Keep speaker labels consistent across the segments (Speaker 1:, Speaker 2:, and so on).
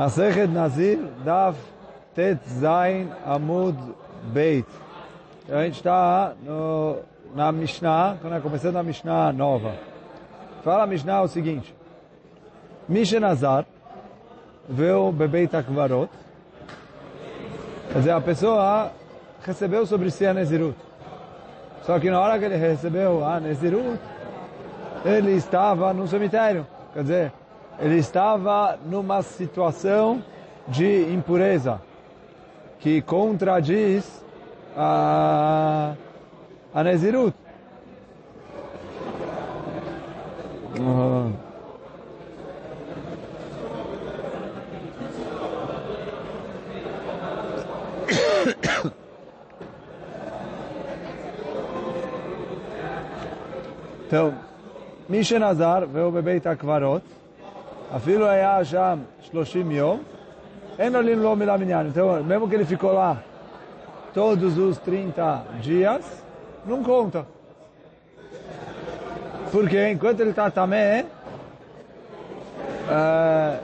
Speaker 1: Masechet Nazir, Daf Tet Zain Amud Beit. A gente está na Mishnah, quando é começando a Mishnah nova. Fala a Mishnah o seguinte. Mishenazar veio Bebeit Akvarot. Quer dizer, a pessoa recebeu sobre si a Nezirut. Só que na hora que ele recebeu a Nezirut, ele estava no cemitério. Quer dizer, ele estava numa situação de impureza que contradiz a, a Nezirut. Então, Então, Mishenazar veio beber Takvarot, Afilo é já Shloshim Yom, Enolim Lo Milaminyan. Então, mesmo que ele ficou lá todos os 30 dias, não conta. Porque enquanto ele está também, é,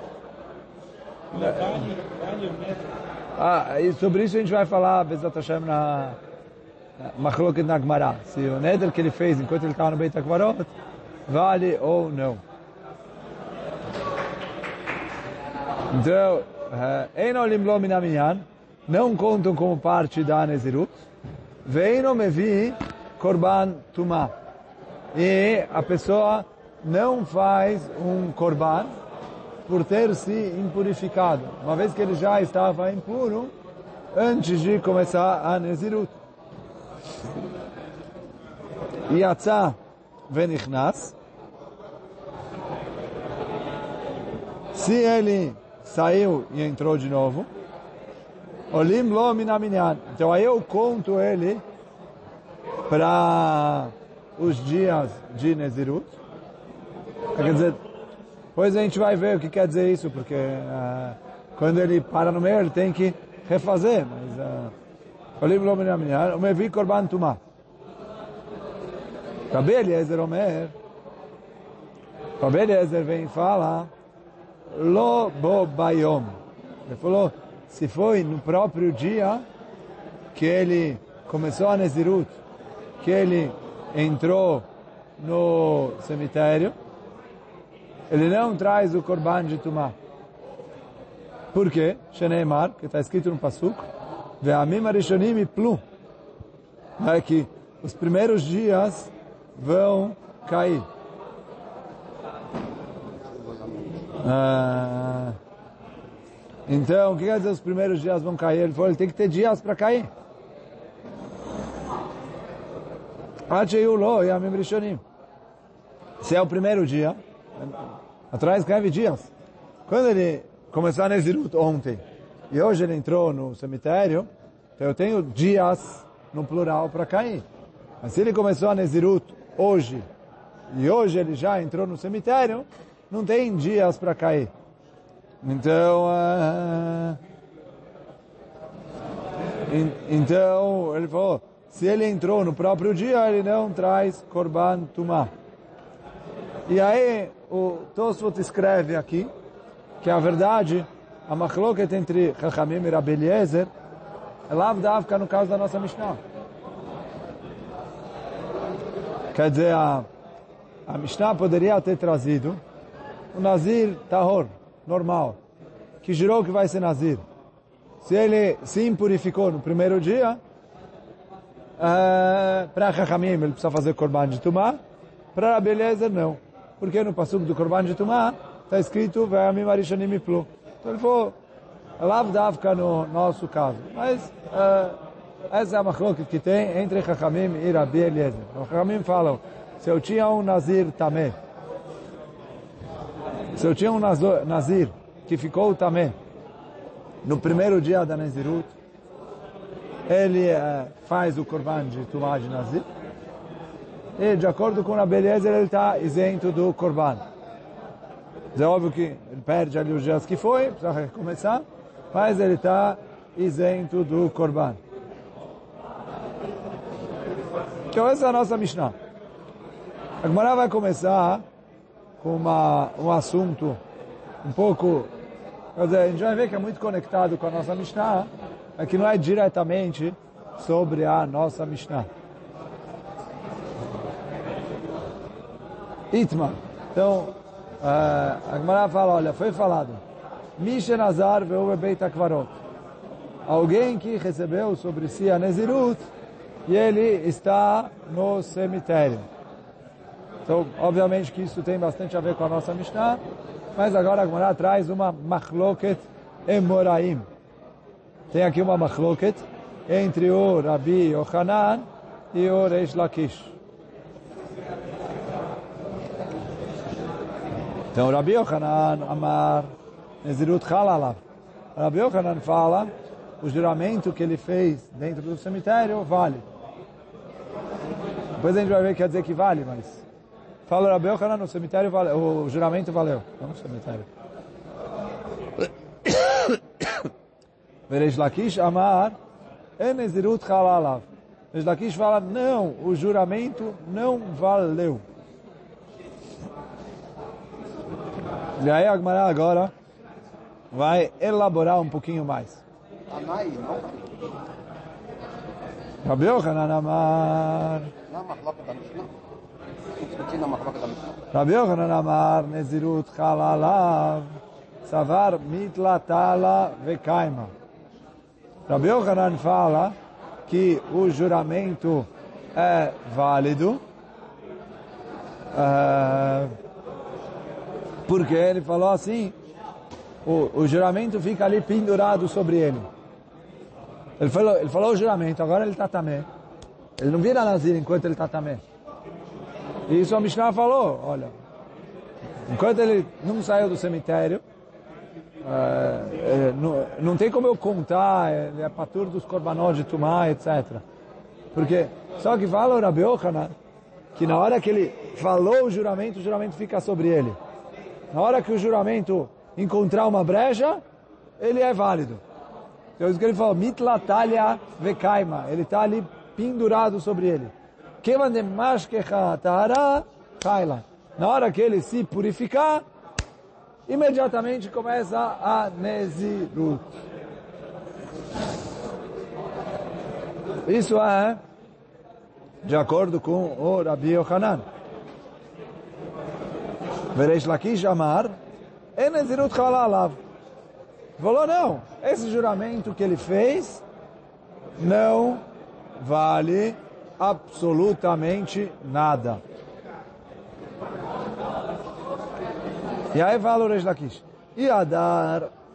Speaker 1: ah, e sobre isso a gente vai falar Bezat Hashem na Machloket Nagmará. Se o Neder que ele fez enquanto ele estava no Beit HaKvarot vale ou não. Então, eh, Enolim Lominaminyan, não contam como parte da Nezirut. Veino Mevi Korban tuma E a pessoa não faz um Korban por ter se impurificado. Uma vez que ele já estava impuro, antes de começar a Nezirut. Yatzá Venichnas. Se ele saiu e entrou de novo, olim lo minaminyan. Então aí eu conto ele para os dias de Nezirut. Quer dizer, depois a gente vai ver o que quer dizer isso, porque uh, quando ele para no meio ele tem que refazer. Mas uh, olim lo minaminyan, o mevi korban tumah. Rabi Eliezer Omer, Rabi Eliezer vem e fala, Lo bo bayom. Ele falou, se foi no próprio dia que ele começou a Nezirut, que ele entrou no cemitério, ele não traz o Korban de Tumá. Por quê? Sheneemar, que está escrito no Pasuk, Ve'amim arishonim plu. É que os primeiros dias vão cair. Ah, então, o que quer dizer os primeiros dias vão cair? Ele falou, ele tem que ter dias para cair. Se é o primeiro dia, atrás escreve dias. Quando ele começou a Nezirut ontem, e hoje ele entrou no cemitério, então eu tenho dias no plural para cair. Mas se ele começou a Nezirut hoje, e hoje ele já entrou no cemitério, não tem dias para cair. Então, uh, então ele falou, se ele entrou no próprio dia, ele não traz korban tumá. E aí o Tosfot escreve aqui que a verdade, a machloket entre Chachamim e Rabbi Eliezer, é lavdavka no caso da nossa Mishnah. Quer dizer, a, a Mishnah poderia ter trazido o Nazir Tahor, normal, que jurou que vai ser Nazir. Se ele se impurificou no primeiro dia, uh, para Chachamim ele precisa fazer Korban de Tumá, para Rabi Eliezer não. Porque no Pasuk do Korban de Tumá está escrito Ve'amim Arishanim Plu. Então ele falou, Lav Davka no nosso caso. Mas uh, essa é a machloket que tem entre Chachamim e Rabi Eliezer. Chachamim falam, se eu tinha um Nazir também, se eu tinha um Nazir que ficou também no primeiro dia da Nazirut, ele uh, faz o Korban de Tumá de Nazir, e de acordo com a beleza ele está isento do Korban. É óbvio que ele perde ali os dias que foi, precisa recomeçar, mas ele está isento do Korban. Então essa é a nossa Mishnah. A Gemara vai começar com uma, um assunto um pouco Quer dizer, a gente vai ver que é muito conectado com a nossa Mishnah, é que não é diretamente sobre a nossa Mishnah. Itma. Então, uh, a Gemara fala, olha, foi falado, Mishen Azar ve'uve beit akvarot. Alguém que recebeu sobre si a Nezirut e ele está no cemitério. Então, obviamente que isso tem bastante a ver com a nossa Mishnah, mas agora a Gemara traz uma machloket emoraim. Tem aqui uma machloket entre o Rabi Yohanan e o Reish Lakish. Então, Rabi Yohanan Amar Nezirut Halalav. Rabi Yohanan fala, o juramento que ele fez dentro do cemitério vale. Depois a gente vai ver que quer dizer que vale, mas... Fala Rabi Yochanan, o cemitério valeu, o juramento valeu. Tá não o cemitério. Verej Lakish amar enezirut halalav. Verej Lakish fala, não, o juramento não valeu. E aí Agmará agora vai elaborar um pouquinho mais.
Speaker 2: Amai, não?
Speaker 1: Rabi Yochanan amar.
Speaker 2: Não, mas lá para a מחלוקת המשנה.
Speaker 1: Rabi Yochanan Amar Nezirut Halalav Savar Mitlatala Vekaima. Rabi Yochanan fala que o juramento é válido uh, porque ele falou assim, o, o juramento fica ali pendurado sobre ele. Ele falou, ele falou o juramento, agora ele está também. Ele não vira nazir enquanto ele está também. E isso a Mishnah falou, olha, enquanto ele não saiu do cemitério, é, não, não, tem como eu contar, é patur dos korbanot de Tumá, etc. Porque, só que fala o Rabi que na hora que ele falou o juramento, o juramento fica sobre ele. Na hora que o juramento encontrar uma brecha, ele é válido. Então isso que ele falou, mitlatalha vekaima, ele está ali pendurado sobre ele. Na hora que ele se purificar, imediatamente começa a Nezirut. Isso é de acordo com o Rabi Yohanan. Veresh Lakish Amar, Nezirut Halalav. Falou, não, esse juramento que ele fez não vale absolutamente nada. E aí fala o Reish Lakish,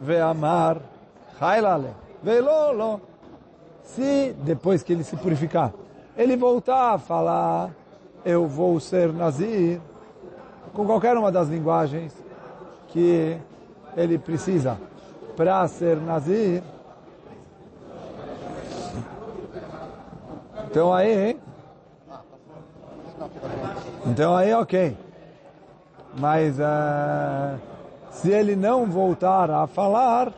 Speaker 1: ve'amar hailale ve'lolo. Se depois que ele se purificar, ele voltar a falar, eu vou ser nazir, com qualquer uma das linguagens que ele precisa para ser nazir, então aí, então aí ok. Mas uh, se ele não voltar a falar,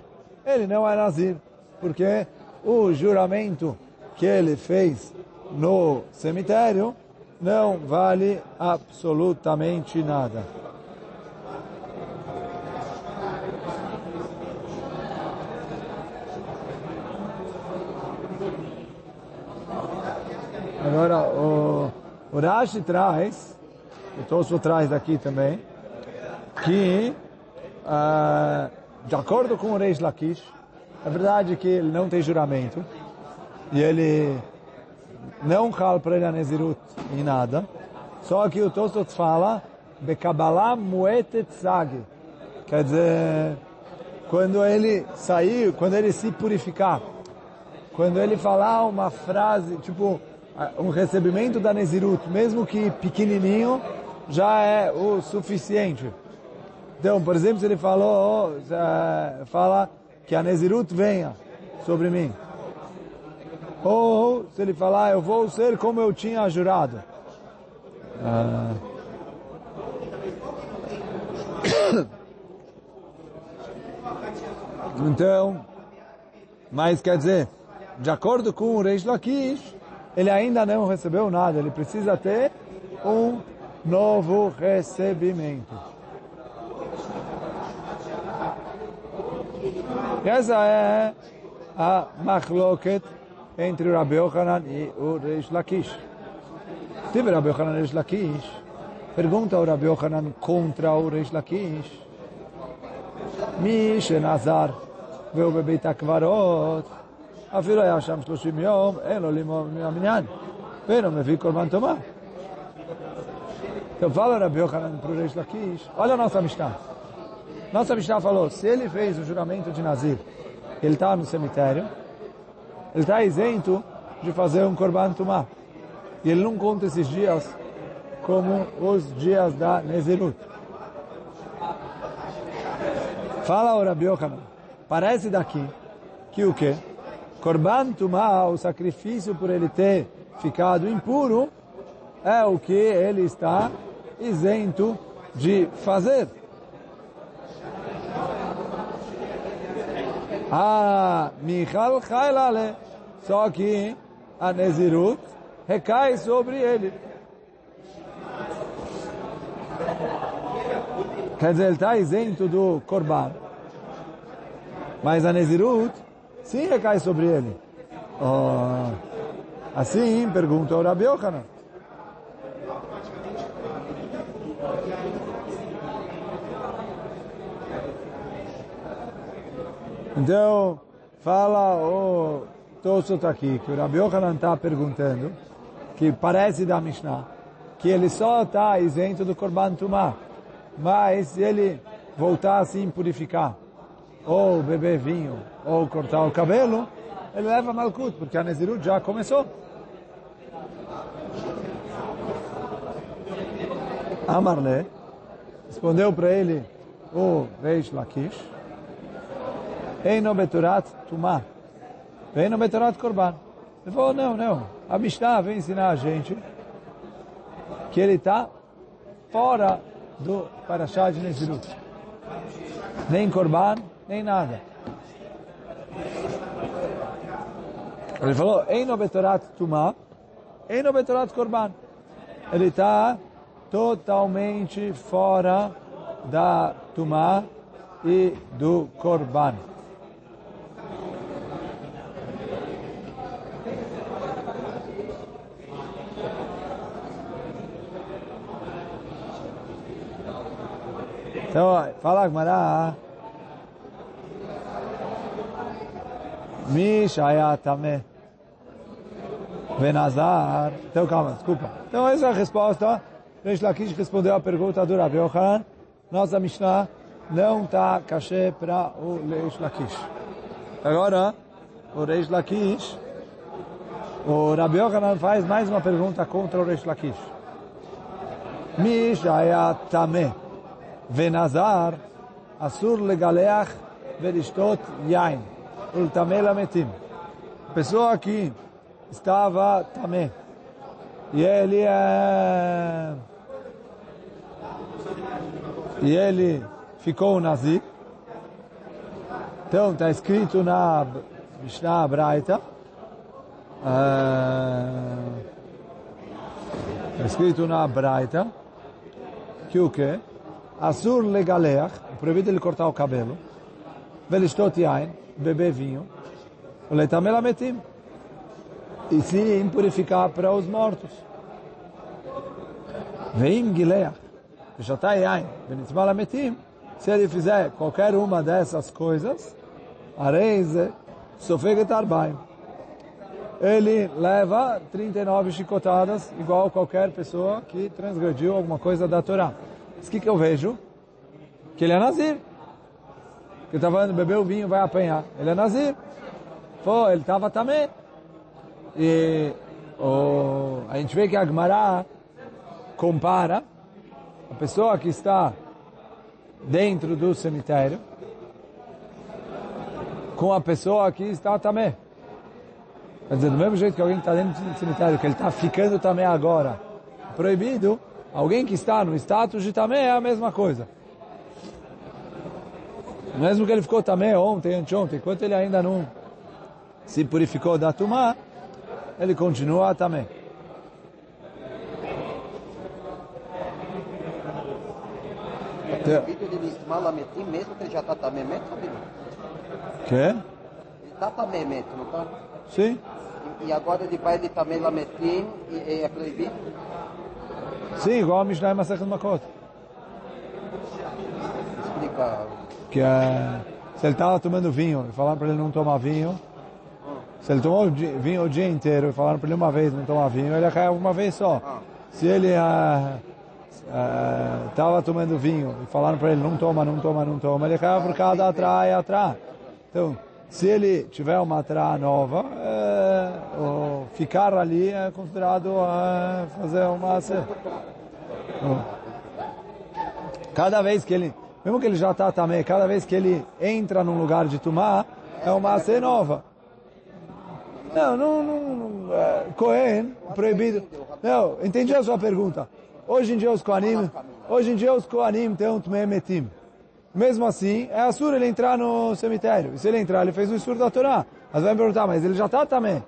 Speaker 1: ele não é nazir, porque o juramento que ele fez no cemitério não vale absolutamente nada. Agora, o, o Rashi traz, o Tosso traz aqui também, que, uh, de acordo com o Reis Lakish, é verdade que ele não tem juramento, e ele não cal para ele a Nezirut em nada. Só que o Tosot fala, Bekabalah muetet sag. Quer dizer, quando ele sair, quando ele se purificar, quando ele falar uma frase, tipo, um recebimento da Nezirut, mesmo que pequenininho, já é o suficiente. Então, por exemplo, se ele falou, fala que a Nezirut venha sobre mim. Ou se ele falar, eu vou ser como eu tinha jurado. Ah. Então, mas quer dizer, de acordo com o Reish Lakish, ele ainda não recebeu nada, ele precisa ter um novo recebimento. E essa é a machloket entre o Rabi Yochanan e o Reish Lakish. Tive Rabi Yochanan e Reish Lakish. Pergunta o Rabi Yochanan contra o Reish Lakish. מי שנזר והוא בבית הקברות, אפילו היה שם 30 יום, אין לו לימוד מהמניין, ואינו מביא קורבן טומאה. Então fala Rabi Yochanan para o Reish Lakish, olha a nossa Mishnah. Nossa Mishnah falou, se ele fez o juramento de Nazir, ele está no cemitério, ele está isento de fazer um Korban Tumah. E ele não conta esses dias como os dias da Nezirut. Fala o Rabi Yochanan, parece daqui que o quê? Korban Tumah, o sacrifício por ele ter ficado impuro, é o que ele está isento de fazer. Ah, Michal Chailale, só que a Nezirut recai sobre ele. Quer dizer, ele está isento do Korban. Mas a Nezirut sim recai sobre ele. Oh, assim, pergunta o Rabi Yochanan. Então, fala o Tosot aqui, que o Rabi Yochanan está perguntando, que parece da Mishnah, que ele só está isento do Korban Tumah, mas ele voltar a se impurificar, ou beber vinho, ou cortar o cabelo, ele leva Malkut, porque a Nezirut já começou. Amarle respondeu para ele o Reish Lakish, Eino beturat tumah. Eino beturat korban. Ele falou, não, não. A Mishnah vem ensinar a gente que ele está fora do Parashá de Nezirut. Nem korban, nem nada. Ele falou, Eino beturat tumah. Eino beturat korban. Ele está totalmente fora da tumah e do korban. Então, fala Gmará. Mi shaya tameh. Venazar. Então, calma, desculpa. Então, essa é a resposta. Reish Lakish respondeu a pergunta do Rabi Yochanan. Nossa Mishnah não está cachê para o Reish Lakish. Agora, o Reish Lakish, o Rabi Yochanan faz mais uma pergunta contra o Reish Lakish. Mi shaya tameh. ונזר, אסור לגלח ולשתות יין, ולטמא למתים. Pessoa que estava também, e ele é... e ele ficou nazir. Então, está escrito na Mishnah Braita, está escrito na Braita, que o quê? Asur legaleach, proibido ele cortar o cabelo. Velishtot yain, beber vinho. Letamel ametim. E se impurificar para os mortos. Veim gileach. Veshotai yain, venitzmal ametim. Se ele fizer qualquer uma dessas coisas, areize, sofeget arbaim. Ele leva 39 chicotadas, igual qualquer pessoa que transgrediu alguma coisa da Torá. O que, que eu vejo? Que ele é Nazir. Que está falando, beber o vinho, vai apanhar. Ele é Nazir. Pô, ele estava também. E oh, a gente vê que a Gemara compara a pessoa que está dentro do cemitério com a pessoa que está também. Quer dizer, do mesmo jeito que alguém está dentro do cemitério, que ele está ficando também agora, proibido, Alguém que está no status de também é a mesma coisa. Mesmo que ele ficou também ontem, anteontem, enquanto ele ainda não se purificou da Tumá, ele continua também.
Speaker 2: proibido ele estimar lametim mesmo que ele já está tamemet, sabe?
Speaker 1: Que?
Speaker 2: Ele está tamemet, não está?
Speaker 1: Sim.
Speaker 2: E, e agora ele vai ele também lametim e, e é proibido?
Speaker 1: Sim, igual a Mishnah e Masechet Makot.
Speaker 2: Explica.
Speaker 1: Que é, se ele estava tomando vinho e falaram para ele não tomar vinho, se ele tomou vinho o dia inteiro e falaram para ele uma vez não tomar vinho, ele cai uma vez só.
Speaker 2: Ah.
Speaker 1: Se ele estava tomando vinho e falaram para ele não toma, não toma, não toma, ele cai por causa da atrás atrás. Então, se ele tiver uma atrás nova, é, o ficar ali é considerado é, fazer uma... Cada vez que ele, mesmo que ele já está também, cada vez que ele entra num lugar de tomar, é uma ação nova. Não, não, não, é, Cohen, proibido. Não, entendi a sua pergunta. Hoje em dia os Kohanim, hoje em dia os Kohanim têm um Tmemetim. Mesmo assim, é assur ele entrar no cemitério. E se ele entrar, ele fez o Isur da Torá. Mas vai me perguntar, mas ele já está também.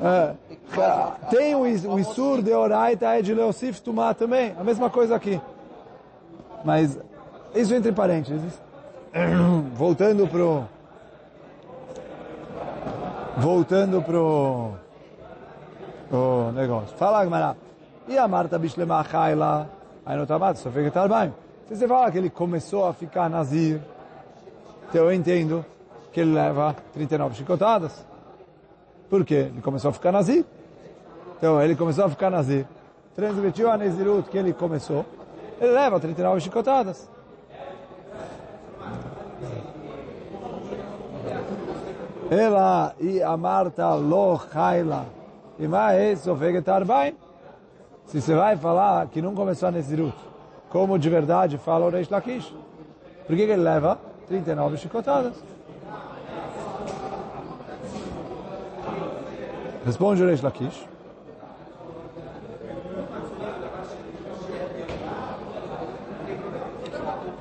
Speaker 1: É, tem o, o Isur de Oraita é de Leosif Tumá também. A mesma coisa aqui. Mas, isso entre parênteses. Voltando pro... Voltando pro... O negócio. Fala, Gmará. E a Marta Bishlema Chaila, aí no Tabat, só fica tal Se você fala que ele começou a ficar nazir, então eu entendo que ele leva 39 chicotadas. Por quê? Ele começou a ficar nazir. Então, ele começou a ficar nazir. Transmitiu a Nezirut que ele começou. Ele leva 39 chicotadas. Ela e a Marta lo chaila. E mais, sofeget arbaim. Se você vai falar que não começou a Nezirut, como de verdade fala o Reish Lakish, por que ele leva 39 chicotadas? Responde Reish Lakish.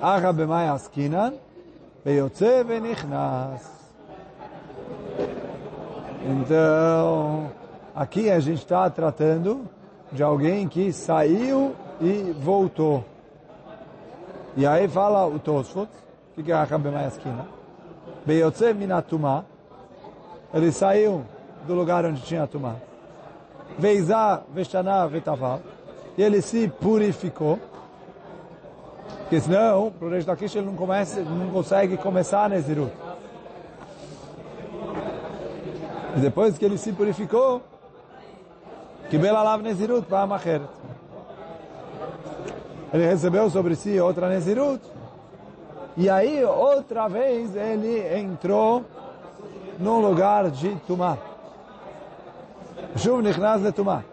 Speaker 1: Acha b'mai askinan, beyotze v'nichnas. Então, aqui a gente está tratando de alguém que saiu e voltou. E aí fala o Tosfot, que é Acha b'mai askinan? Beyotze minatumah, ele saiu do lugar onde tinha tumá. Veizá, Veshana, Vetaval. E ele se purificou. Porque senão, para o Reish Lakish, ele não, começa, não consegue começar a Nezirut. E depois que ele se purificou, que Bela Lav Nezirut para Macheret. Ele recebeu sobre si outra Nezirut. E aí, outra vez, ele entrou num lugar de Tumá. Shuv Nichnas de Tumá.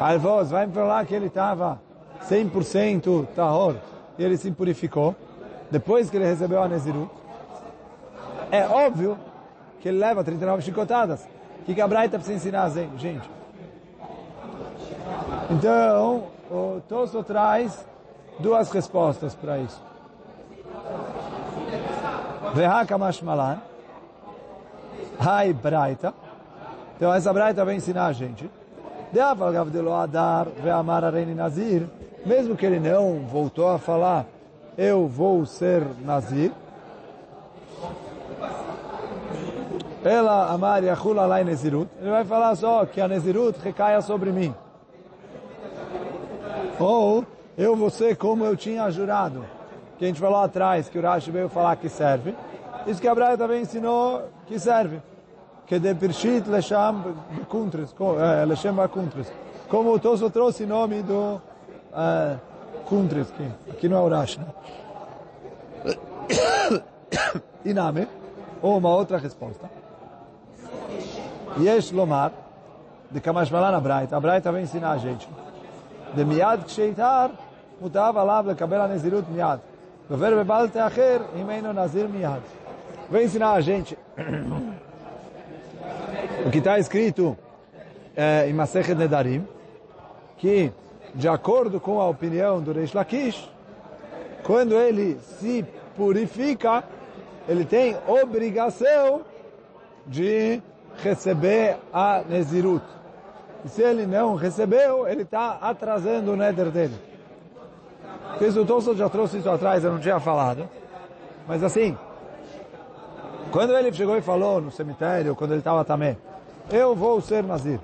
Speaker 1: Alvoz, vai me falar que ele estava 100% tahor e ele se purificou depois que ele recebeu a Nezirut. É óbvio que ele leva 39 chicotadas. O que, que a Braita precisa ensinar, gente? Então, o Tosso traz duas respostas para isso. Vehakamash malan. Hai Braita. Então essa Braita vai ensinar a gente. Mesmo que ele não voltou a falar, eu vou ser Nazir. Ela Amar Yachul Alai Nezirut. Ele vai falar só que a Nezirut recaia sobre mim. Ou eu vou ser como eu tinha jurado. Que a gente falou atrás, que o Rashi veio falar que serve. Isso que a Braita também ensinou que serve Que de Pirshit Lesham Kuntres, Leshem Kuntres. Como o Tosso trouxe o nome do uh, Kuntres, que aqui não é o Rashi. Né? Iname, ou uma outra resposta. Yesh Lomar, de Kamashmalan a Braita. A Braita vai ensinar a gente. De Miad Ksheitar, mutava lá לקבל הנזירות מיד. גובר בבל תאחר, אם אינו נזיר מיד. Vai ensinar a gente o que está escrito é, em Masechet Nedarim, que, de acordo com a opinião do Reish Lakish, quando ele se purifica, ele tem obrigação de receber a Nezirut. E se ele não recebeu, ele está atrasando o Neder dele. Porque o Tosfot já trouxe isso atrás, eu não tinha falado. Mas assim, quando ele chegou e falou no cemitério, quando ele estava também, eu vou ser Nazir.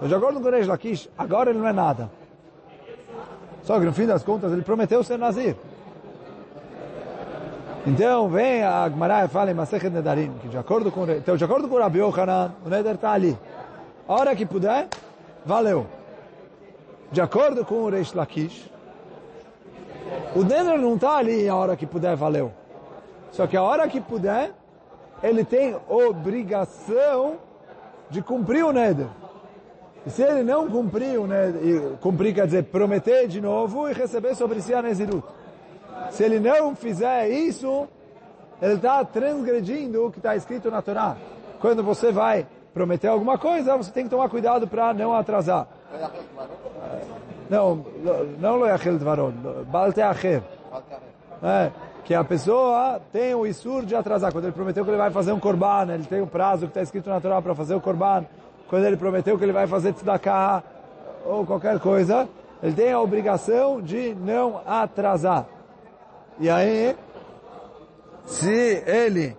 Speaker 1: Eu de acordo com o Reish Lakish, agora ele não é nada. Só que no fim das contas ele prometeu ser Nazir. Então vem a Gemara e fala em Masechet Nedarim, que de acordo com, então, de acordo com o Rabi Yohanan, o Neder está ali. A hora que puder, valeu. De acordo com o Reish Lakish, o Neder não está ali a hora que puder, valeu. Só que a hora que puder, ele tem obrigação de cumprir o Neder. E se ele não cumprir o Neder, cumprir quer dizer prometer de novo e receber sobre si a Nezirut. Se ele não fizer isso, ele está transgredindo o que está escrito na Torá. Quando você vai prometer alguma coisa, você tem que tomar cuidado para não atrasar. Não, não lo yachel dvaron, bal teacher. É, que a pessoa tem o isur de atrasar. Quando ele prometeu que ele vai fazer um korban, ele tem o prazo que está escrito na Torá para fazer o korban. Quando ele prometeu que ele vai fazer tzedakah ou qualquer coisa, ele tem a obrigação de não atrasar. E aí, se ele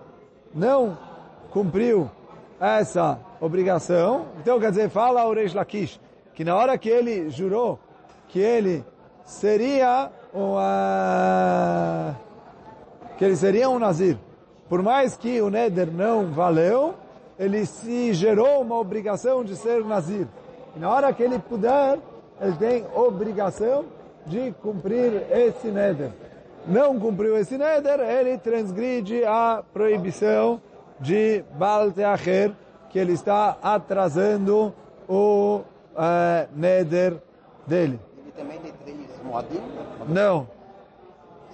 Speaker 1: não cumpriu essa obrigação, então quer dizer, fala ao Reish Lakish, que na hora que ele jurou que ele seria um, uh, que ele seria um Nazir, por mais que o Neder não valeu, ele se gerou uma obrigação de ser Nazir. E na hora que ele puder, ele tem obrigação de cumprir esse Neder. Não cumpriu esse Neder, ele transgride a proibição de Baal Teacher, que ele está atrasando o uh, Neder dele.
Speaker 2: Ele também tem três Moadim?
Speaker 1: Não.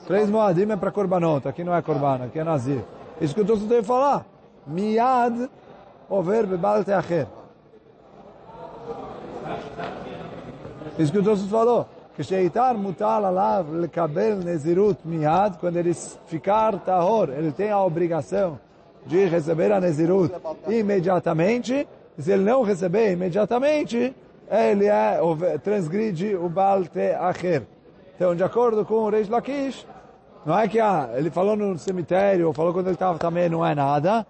Speaker 1: Três moadim é para Corbanot, aqui não é Corban, aqui é Nazir. Isso que eu estou tentando falar. Miad over bebal teacher. Isso que o Tosso falou. Ksheitar mutal alav lekabel nezirut miad, quando ele ficar tahor, ele tem a obrigação de receber a nezirut imediatamente. Se ele não receber imediatamente, ele é, transgride o balte acher. Então, de acordo com o Reis Lakish, não é que ah, ele falou no cemitério, ou falou quando ele estava também, não é nada.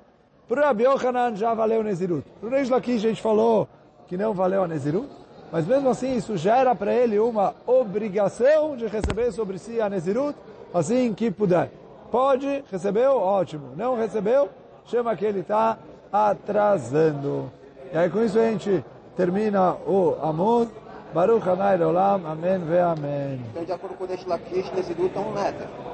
Speaker 1: Para Rabi Yohanan já valeu o Nezirut. Para o Reish a gente falou que não valeu a Nezirut. Mas mesmo assim, isso gera para ele uma obrigação de receber sobre si a Nezirut, assim que puder. Pode, recebeu, ótimo. Não recebeu, chama que ele está atrasando. E aí com isso a gente termina o Amud. Baruch Hanai Olam, Amém ve Amém.
Speaker 2: Então, de acordo com o Reish Lakish, Nezirut é um Neder.